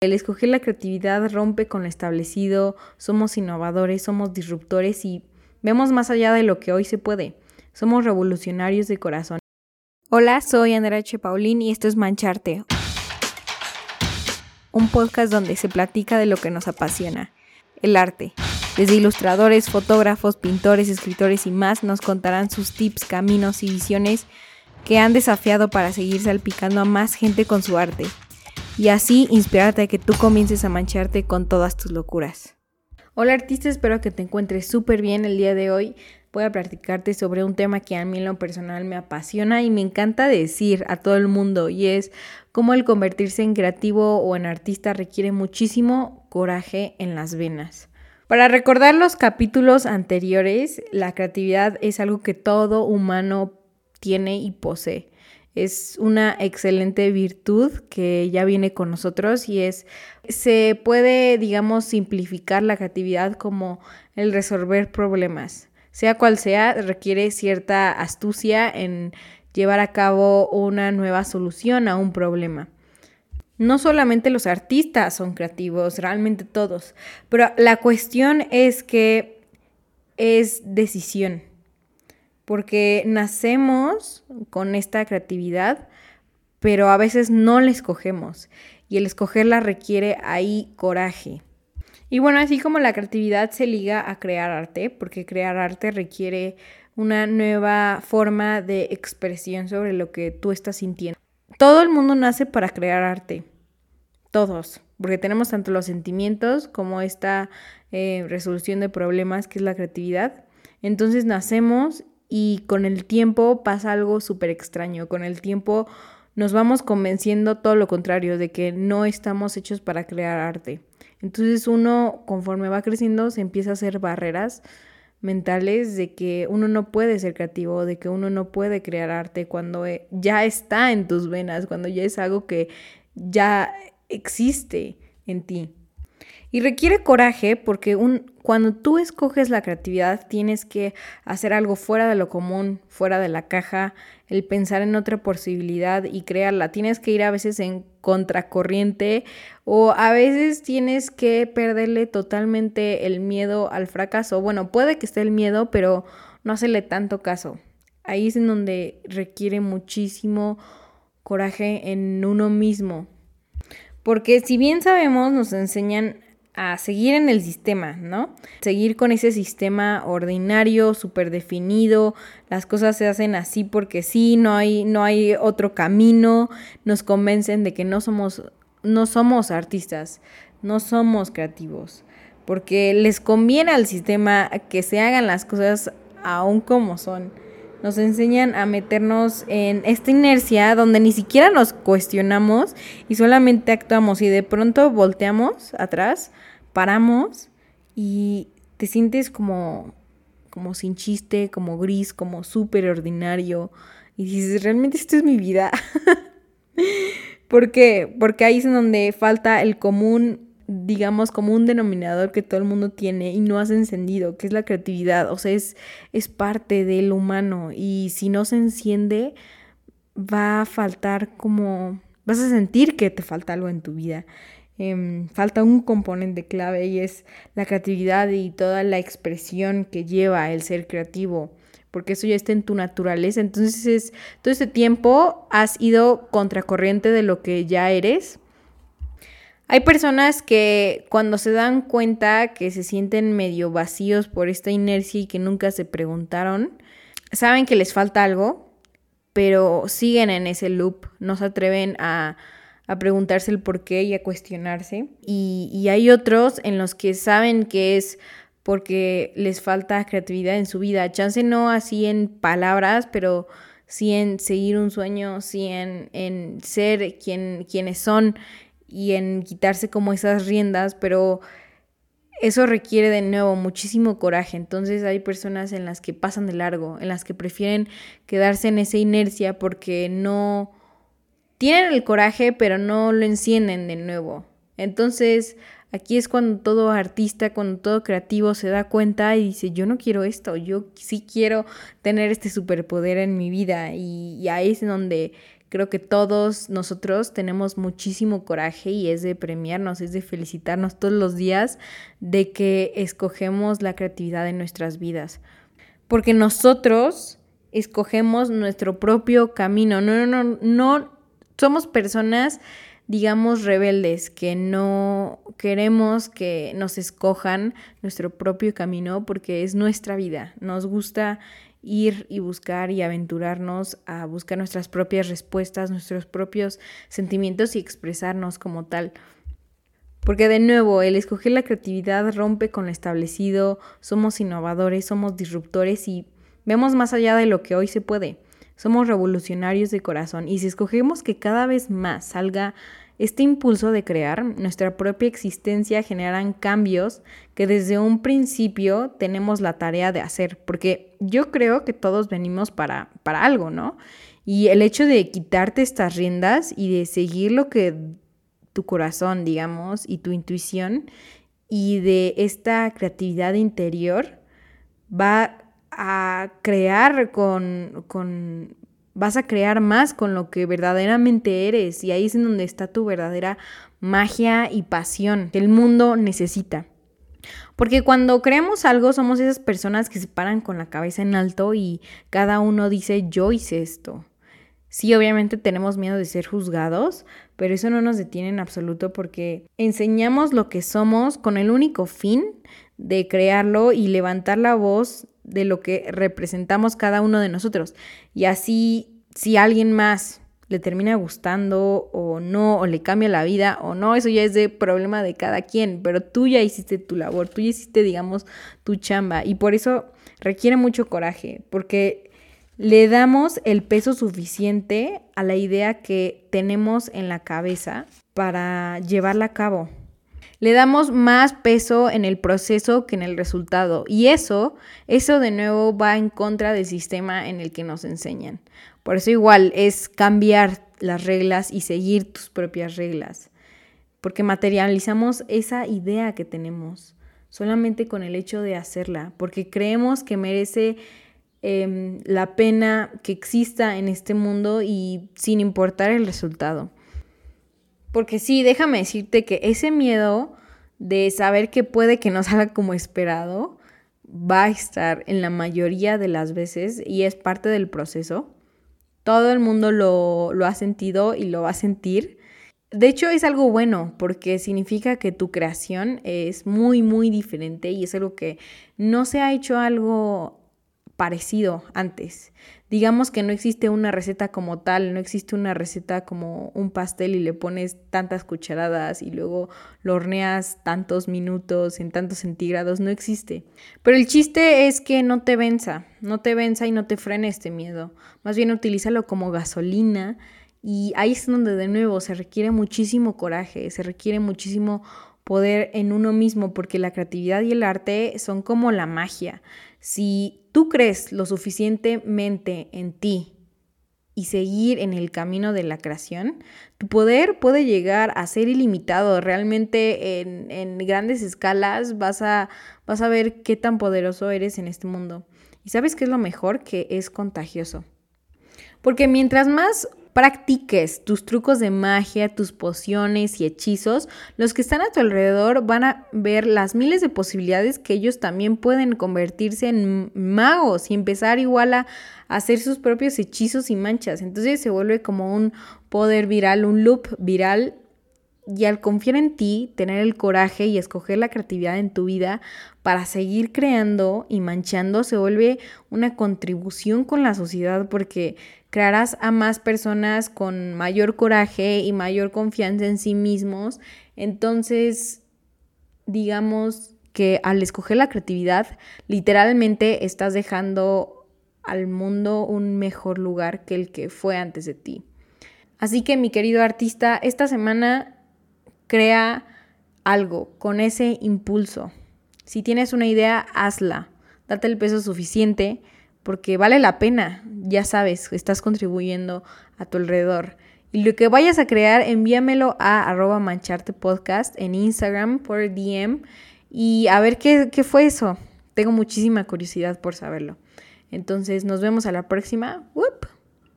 El escoger la creatividad rompe con lo establecido, somos innovadores, somos disruptores y vemos más allá de lo que hoy se puede. Somos revolucionarios de corazón. Hola, soy Andrea H. Paulín y esto es Mancharte, un podcast donde se platica de lo que nos apasiona, el arte. Desde ilustradores, fotógrafos, pintores, escritores y más nos contarán sus tips, caminos y visiones que han desafiado para seguir salpicando a más gente con su arte y así inspirarte a que tú comiences a mancharte con todas tus locuras. Hola artista, espero que te encuentres súper bien el día de hoy. Voy a platicarte sobre un tema que a mí en lo personal me apasiona y me encanta decir a todo el mundo y es cómo el convertirse en creativo o en artista requiere muchísimo coraje en las venas. Para recordar los capítulos anteriores, la creatividad es algo que todo humano tiene y posee es una excelente virtud que ya viene con nosotros y es, se puede, digamos, simplificar la creatividad como el resolver problemas. Sea cual sea, requiere cierta astucia en llevar a cabo una nueva solución a un problema. No solamente los artistas son creativos, realmente todos, pero la cuestión es que es decisión porque nacemos con esta creatividad, pero a veces no la escogemos y el escogerla requiere ahí coraje. Y bueno, así como la creatividad se liga a crear arte, porque crear arte requiere una nueva forma de expresión sobre lo que tú estás sintiendo. Todo el mundo nace para crear arte, todos, porque tenemos tanto los sentimientos como esta eh, resolución de problemas que es la creatividad. Entonces nacemos y con el tiempo pasa algo súper extraño. Con el tiempo nos vamos convenciendo todo lo contrario, de que no estamos hechos para crear arte. Entonces uno, conforme va creciendo, se empieza a hacer barreras mentales de que uno no puede ser creativo, de que uno no puede crear arte cuando eh, ya está en tus venas, cuando ya es algo que ya existe en ti. Y requiere coraje porque un, cuando tú escoges la creatividad tienes que hacer algo fuera de lo común, fuera de la caja, el pensar en otra posibilidad y crearla. Tienes que ir a veces en contracorriente o a veces tienes que perderle totalmente el miedo al fracaso. Bueno, puede que esté el miedo, pero no hacerle tanto caso. Ahí es en donde requiere muchísimo coraje en uno mismo. Porque si bien sabemos, nos enseñan a seguir en el sistema, ¿no? Seguir con ese sistema ordinario, súper definido, las cosas se hacen así porque sí, no hay, no hay otro camino, nos convencen de que no somos, no somos artistas, no somos creativos, porque les conviene al sistema que se hagan las cosas aún como son. Nos enseñan a meternos en esta inercia donde ni siquiera nos cuestionamos y solamente actuamos y de pronto volteamos atrás paramos y te sientes como, como sin chiste, como gris, como súper ordinario. Y dices, realmente esto es mi vida. ¿Por qué? Porque ahí es donde falta el común, digamos, como un denominador que todo el mundo tiene y no has encendido, que es la creatividad. O sea, es, es parte del humano. Y si no se enciende, va a faltar como... Vas a sentir que te falta algo en tu vida. Em, falta un componente clave y es la creatividad y toda la expresión que lleva el ser creativo, porque eso ya está en tu naturaleza. Entonces, todo este tiempo has ido contracorriente de lo que ya eres. Hay personas que cuando se dan cuenta que se sienten medio vacíos por esta inercia y que nunca se preguntaron, saben que les falta algo, pero siguen en ese loop, no se atreven a a preguntarse el por qué y a cuestionarse. Y, hay otros en los que saben que es porque les falta creatividad en su vida. Chance no así en palabras, pero sí en seguir un sueño, sí en, en ser quien, quienes son y en quitarse como esas riendas, pero eso requiere de nuevo muchísimo coraje. Entonces hay personas en las que pasan de largo, en las que prefieren quedarse en esa inercia porque no tienen el coraje, pero no lo encienden de nuevo. Entonces, aquí es cuando todo artista, cuando todo creativo se da cuenta y dice, yo no quiero esto, yo sí quiero tener este superpoder en mi vida. Y, ahí es donde Creo que todos nosotros tenemos muchísimo coraje y es de premiarnos, es de felicitarnos todos los días de que escogemos la creatividad en nuestras vidas. Porque nosotros escogemos nuestro propio camino. No, no, no, no somos personas, digamos, rebeldes, que no queremos que nos escojan nuestro propio camino porque es nuestra vida. Nos gusta ir y buscar y aventurarnos a buscar nuestras propias respuestas, nuestros propios sentimientos y expresarnos como tal. Porque de nuevo, el escoger la creatividad rompe con lo establecido, somos innovadores, somos disruptores y vemos más allá de lo que hoy se puede. Somos revolucionarios de corazón y si escogemos que cada vez más salga este impulso de crear, nuestra propia existencia generarán cambios que desde un principio tenemos la tarea de hacer, porque yo creo que todos venimos para, para algo, ¿no? Y el hecho de quitarte estas riendas y de seguir lo que tu corazón, digamos, y tu intuición y de esta creatividad interior va a crear con, con vas a crear más con lo que verdaderamente eres y ahí es en donde está tu verdadera magia y pasión que el mundo necesita. Porque cuando creamos algo somos esas personas que se paran con la cabeza en alto y cada uno dice yo hice esto. Sí, obviamente tenemos miedo de ser juzgados, pero eso no nos detiene en absoluto porque enseñamos lo que somos con el único fin de crearlo y levantar la voz de lo que representamos cada uno de nosotros. Y así, si alguien más le termina gustando o no, o le cambia la vida o no, eso ya es de problema de cada quien, pero tú ya hiciste tu labor, tú ya hiciste, digamos, tu chamba y por eso requiere mucho coraje, porque le damos el peso suficiente a la idea que tenemos en la cabeza para llevarla a cabo. Le damos más peso en el proceso que en el resultado. Y eso, eso de nuevo va en contra del sistema en el que nos enseñan. Por eso igual es cambiar las reglas y seguir tus propias reglas. Porque materializamos esa idea que tenemos solamente con el hecho de hacerla. Porque creemos que merece em, la pena que exista en este mundo y sin importar el resultado. Porque sí, déjame decirte que ese miedo de saber que puede que no salga como esperado va a estar en la mayoría de las veces y es parte del proceso. Todo el mundo lo, lo ha sentido y lo va a sentir. De hecho, es algo bueno porque significa que tu creación es muy, muy diferente y es algo que no se ha hecho algo parecido antes. Digamos que no existe una receta como tal, no existe una receta como un pastel y le pones tantas cucharadas y luego lo horneas tantos minutos en tantos centígrados, no existe. Pero el chiste es que no te venza, no te venza y no te frene este miedo. Más bien utilízalo como gasolina y ahí es donde de nuevo se requiere muchísimo coraje, se requiere muchísimo poder en uno mismo, porque la creatividad y el arte son como la magia. Si tú crees lo suficientemente en ti y seguir en el camino de la creación, tu poder puede llegar a ser ilimitado. Realmente en, en grandes escalas vas a, vas a ver qué tan poderoso eres en este mundo. Y sabes qué es lo mejor, que es contagioso. Porque mientras más practiques tus trucos de magia, tus pociones y hechizos, los que están a tu alrededor van a ver las miles de posibilidades que ellos también pueden convertirse en magos y empezar igual a hacer sus propios hechizos y manchas. Entonces se vuelve como un poder viral, un loop viral y al confiar en ti, tener el coraje y escoger la creatividad en tu vida para seguir creando y manchando se vuelve una contribución con la sociedad porque crearás a más personas con mayor coraje y mayor confianza en sí mismos. Entonces, digamos que al escoger la creatividad, literalmente estás dejando al mundo un mejor lugar que el que fue antes de ti. Así que mi querido artista, esta semana crea algo con ese impulso. Si tienes una idea, hazla. Date el peso suficiente porque vale la pena, ya sabes, estás contribuyendo a tu alrededor. Y lo que vayas a crear, envíamelo a arroba mancharte podcast en Instagram por DM y a ver qué fue eso. Tengo muchísima curiosidad por saberlo. Entonces nos vemos a la próxima.